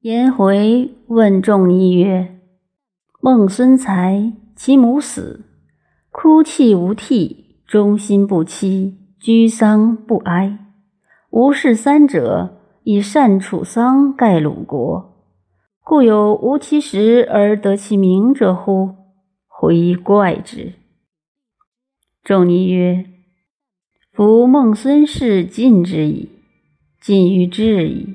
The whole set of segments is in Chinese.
颜回问仲尼曰：“孟孙才其母死，哭泣无涕，忠心不欺，居丧不哀。吾视三者，以善处丧，盖鲁国，故有无其实而得其名者乎？回怪之。”仲尼曰：“夫孟孙氏尽之矣，尽于至矣。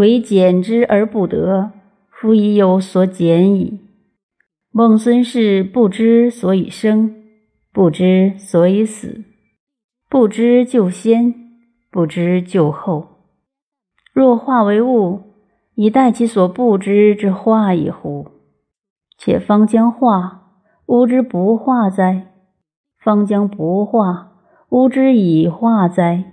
唯简之而不得，夫已有所减矣。孟孙氏不知所以生，不知所以死，不知就先，不知就后。若化为物，以待其所不知之化矣乎？且方将化，吾之不化哉？”方将不化，吾之以化哉？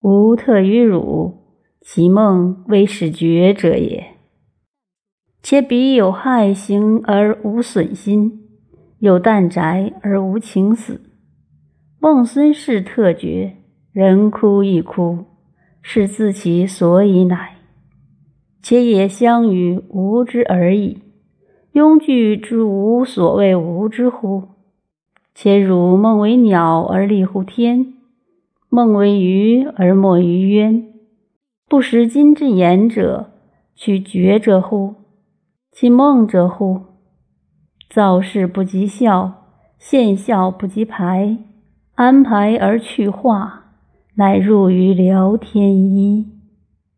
吾特于汝，其梦未始觉者也。且彼有害行而无损心，有旦宅而无情死。孟孙氏特绝，人哭亦哭，是自其所以乃。且也相与无之而已。庸具之无所谓无之乎？且汝梦为鸟而立乎天，梦为鱼而没于渊，不识今之言者，取觉者乎？其梦者乎？造事不及效，现效不及排，安排而去化，乃入于聊天一。